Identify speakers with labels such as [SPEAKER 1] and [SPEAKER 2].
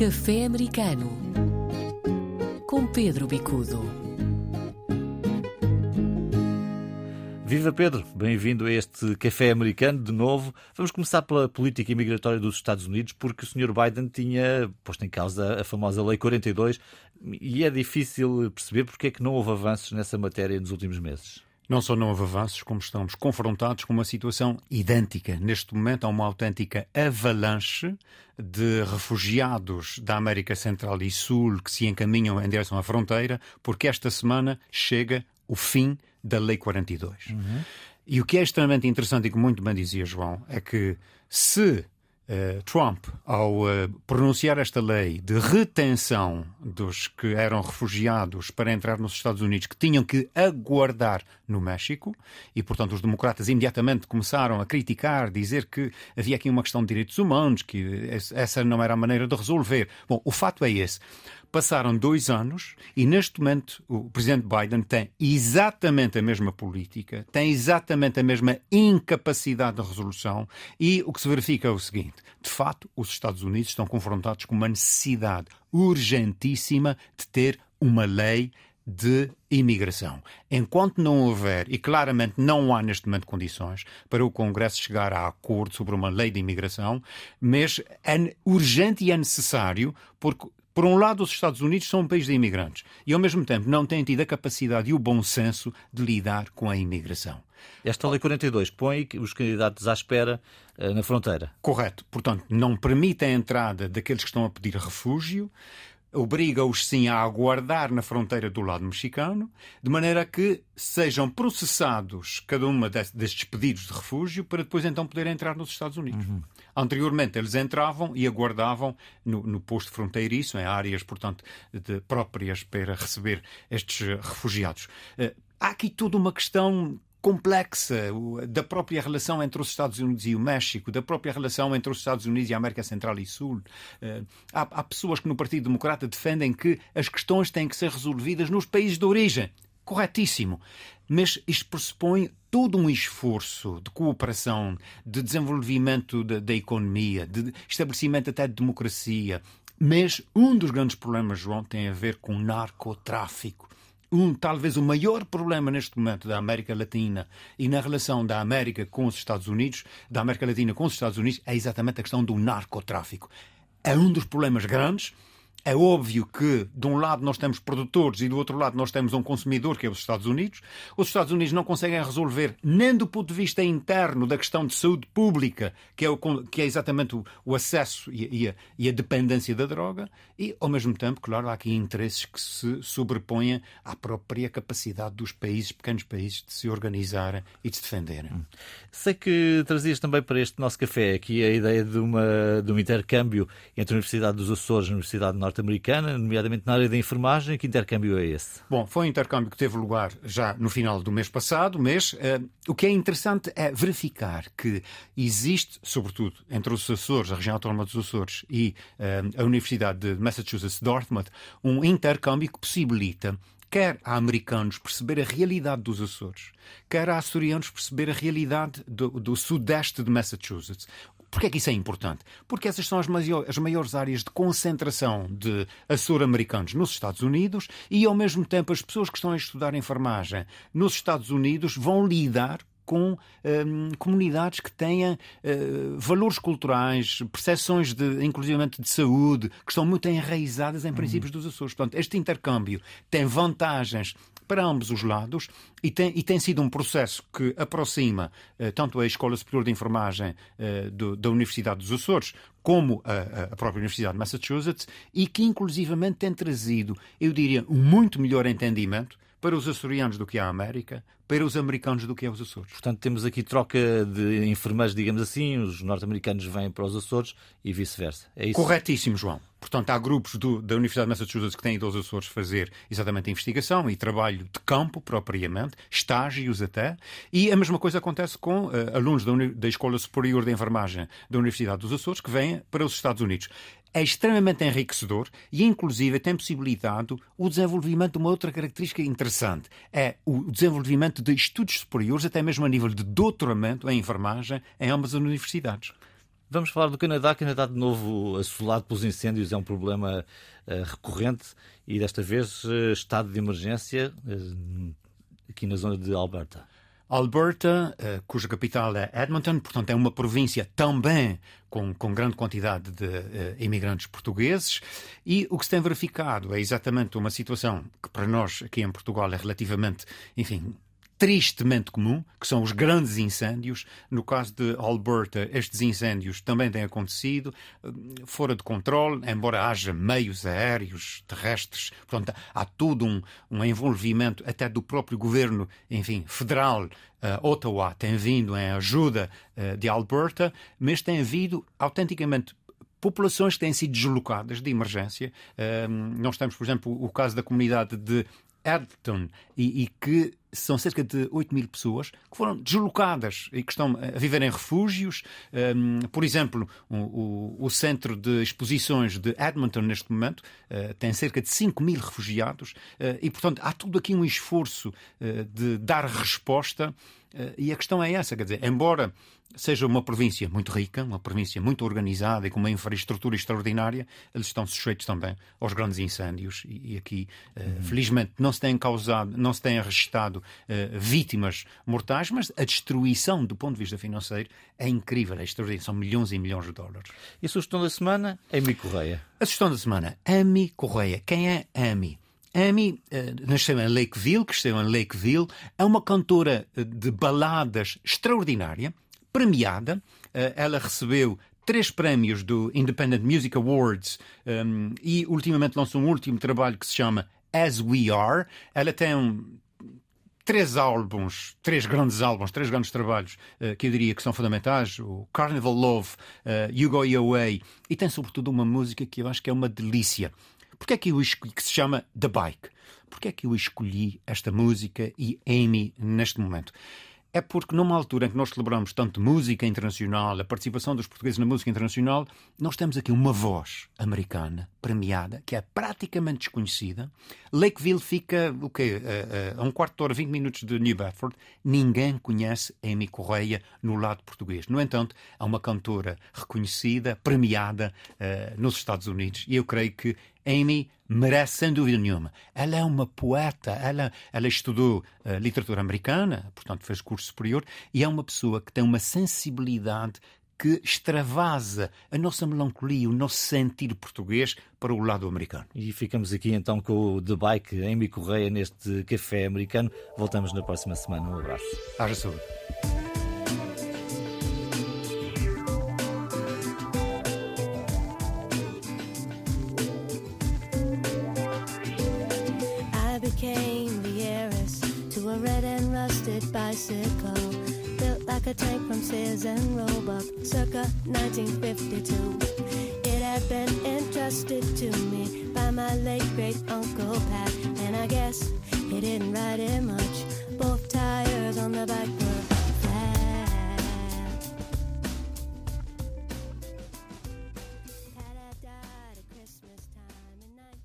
[SPEAKER 1] Café Americano com Pedro Bicudo.
[SPEAKER 2] Viva Pedro, bem-vindo a este café americano de novo. Vamos começar pela política imigratória dos Estados Unidos, porque o Sr. Biden tinha posto em causa a famosa Lei 42 e é difícil perceber porque é que não houve avanços nessa matéria nos últimos meses.
[SPEAKER 3] Não só não houve avanços, como estamos confrontados com uma situação idêntica. Neste momento há uma autêntica avalanche de refugiados da América Central e Sul que se encaminham em direção à fronteira, porque esta semana chega o fim da Lei 42. Uhum. E o que é extremamente interessante, e que muito bem dizia João, é que se Trump, ao uh, pronunciar esta lei de retenção dos que eram refugiados para entrar nos Estados Unidos, que tinham que aguardar no México, e portanto os democratas imediatamente começaram a criticar, dizer que havia aqui uma questão de direitos humanos, que essa não era a maneira de resolver. Bom, o fato é esse. Passaram dois anos e, neste momento, o presidente Biden tem exatamente a mesma política, tem exatamente a mesma incapacidade de resolução e o que se verifica é o seguinte: de facto, os Estados Unidos estão confrontados com uma necessidade urgentíssima de ter uma lei de imigração. Enquanto não houver, e claramente não há neste momento condições para o Congresso chegar a acordo sobre uma lei de imigração, mas é urgente e é necessário porque por um lado, os Estados Unidos são um país de imigrantes e, ao mesmo tempo, não têm tido a capacidade e o bom senso de lidar com a imigração.
[SPEAKER 2] Esta Lei 42 põe os candidatos à espera uh, na fronteira.
[SPEAKER 3] Correto. Portanto, não permite a entrada daqueles que estão a pedir refúgio, obriga-os sim a aguardar na fronteira do lado mexicano, de maneira que sejam processados cada uma destes pedidos de refúgio para depois então poderem entrar nos Estados Unidos. Uhum. Anteriormente eles entravam e aguardavam no, no posto fronteiriço, em áreas, portanto, de, próprias para receber estes refugiados. Uh, há aqui toda uma questão complexa da própria relação entre os Estados Unidos e o México, da própria relação entre os Estados Unidos e a América Central e Sul. Eh, há, há pessoas que no Partido Democrata defendem que as questões têm que ser resolvidas nos países de origem. Corretíssimo. Mas isto pressupõe todo um esforço de cooperação, de desenvolvimento da, da economia, de estabelecimento até de democracia. Mas um dos grandes problemas, João, tem a ver com o narcotráfico um, talvez o maior problema neste momento da América Latina e na relação da América com os Estados Unidos, da América Latina com os Estados Unidos, é exatamente a questão do narcotráfico. É um dos problemas grandes é óbvio que, de um lado, nós temos produtores e do outro lado, nós temos um consumidor, que é os Estados Unidos. Os Estados Unidos não conseguem resolver, nem do ponto de vista interno, da questão de saúde pública, que é, o, que é exatamente o, o acesso e, e, a, e, a, dependência da droga, e, ao mesmo tempo, claro, há aqui interesses que se sobrepõem à própria capacidade dos países, pequenos países, de se organizarem e de se defenderem. Hum.
[SPEAKER 2] Sei que trazias também para este nosso café aqui a ideia de, uma, de um intercâmbio entre a Universidade dos Açores e a Universidade Norte norte-americana, nomeadamente na área da enfermagem. Que intercâmbio é esse?
[SPEAKER 3] Bom, foi um intercâmbio que teve lugar já no final do mês passado, mas uh, o que é interessante é verificar que existe, sobretudo entre os Açores, a região autónoma dos Açores e uh, a Universidade de Massachusetts Dartmouth, um intercâmbio que possibilita quer a americanos perceber a realidade dos Açores, quer a açorianos perceber a realidade do, do sudeste de Massachusetts. Porquê é que isso é importante? Porque essas são as, maiores, as maiores áreas de concentração de açor-americanos nos Estados Unidos e, ao mesmo tempo, as pessoas que estão a estudar enfermagem nos Estados Unidos vão lidar com um, comunidades que tenham uh, valores culturais, percepções de, inclusivamente de saúde, que estão muito enraizadas em princípios uhum. dos Açores. Portanto, este intercâmbio tem vantagens para ambos os lados e tem, e tem sido um processo que aproxima eh, tanto a Escola Superior de Enfermagem eh, do, da Universidade dos Açores como a, a, própria Universidade de Massachusetts e que inclusivamente tem trazido, eu diria, um muito melhor entendimento para os açorianos do que a América, para os americanos do que é os Açores.
[SPEAKER 2] Portanto, temos aqui troca de enfermeiros, digamos assim, os norte-americanos vêm para os Açores e vice-versa. É isso?
[SPEAKER 3] Corretíssimo, João. Portanto, há grupos do, da Universidade de Massachusetts que têm ido aos Açores fazer exatamente a investigação e trabalho de campo, propriamente, estágios até, e a mesma coisa acontece com uh, alunos da, da Escola Superior de Enfermagem da Universidade dos Açores que vêm para os Estados Unidos é extremamente enriquecedor e, inclusive, tem possibilitado o desenvolvimento de uma outra característica interessante. É o desenvolvimento de estudos superiores, até mesmo a nível de doutoramento em enfermagem, em ambas as universidades.
[SPEAKER 2] Vamos falar do Canadá. O Canadá, de novo, assolado pelos incêndios, é um problema uh, recorrente e desta vez uh, estado de emergência uh, aqui na zona de Alberta.
[SPEAKER 3] Alberta, cuja capital é Edmonton, portanto é uma província também com, com grande quantidade de uh, imigrantes portugueses, e o que se tem verificado é exatamente uma situação que para nós aqui em Portugal é relativamente, enfim, tristemente comum, que são os grandes incêndios. No caso de Alberta, estes incêndios também têm acontecido eh, fora de controle, embora haja meios aéreos, terrestres. Portanto, há todo um, um envolvimento até do próprio governo, enfim, federal. Uh, Ottawa tem vindo em ajuda uh, de Alberta, mas tem havido autenticamente populações que têm sido deslocadas de emergência. Uh, nós temos, por exemplo, o caso da comunidade de Edmonton e, e, que são cerca de 8 mil pessoas que foram deslocadas e que estão a viver em refúgios. Um, por exemplo, o, Centro de Exposições de Edmonton, neste momento, uh, tem cerca de 5 mil refugiados uh, e, portanto, há tudo aqui um esforço uh, de dar resposta. e a questão é essa, quer dizer, embora seja uma província muito rica, uma província muito organizada e com uma infraestrutura extraordinária, eles estão sujeitos também aos grandes incêndios e, aqui, uhum. felizmente, não se têm causado, não se têm registrado uh, vítimas mortais, mas a destruição do ponto de vista financeiro é incrível, é extraordinário. São milhões e milhões de dólares.
[SPEAKER 2] E a sugestão da semana? Amy Correia.
[SPEAKER 3] A sugestão da semana, Amy Correia. Quem é Amy? Amy uh, nasceu em Lakeville, cresceu em Lakeville, é uma cantora eh, de baladas extraordinária, premiada. Uh, ela recebeu três prémios do Independent Music Awards um, ehm, e ultimamente lançou um último trabalho que se chama As We Are. Ela tem um, três álbuns, três grandes álbuns, três grandes trabalhos uh, que eu diria que são fundamentais: o Carnival Love, uh, You Go Your Way, e tem sobretudo uma música que eu acho que é uma delícia. Porquê é que eu escolhi, que se chama The Bike? Porquê é que eu escolhi esta música e Amy neste momento? É porque numa altura em que nós celebramos tanto música internacional, a participação dos portugueses na música internacional, nós temos aqui uma voz americana premiada que é praticamente desconhecida. Lakeville fica o quê? A, um quarto de hora, 20 minutos de New Bedford. Ninguém conhece Amy Correia no lado português. No entanto, há uma cantora reconhecida, premiada uh, nos Estados Unidos e eu creio que Amy merece sem dúvida nenhuma. Ela é uma poeta, ela, ela estudou uh, literatura americana, portanto fez curso superior, e é uma pessoa que tem uma sensibilidade que extravasa a nossa melancolia, o nosso sentir português para o lado americano.
[SPEAKER 2] E ficamos aqui então com o The Bike, Amy Correia, neste café americano. Voltamos na próxima semana. Um abraço.
[SPEAKER 3] Haja saúde. became the heiress to a red and rusted bicycle. Built like a tank from Sears and Roebuck, circa 1952. It had been entrusted to me by my late great uncle Pat, and I guess he didn't ride it much. Both tires on the back were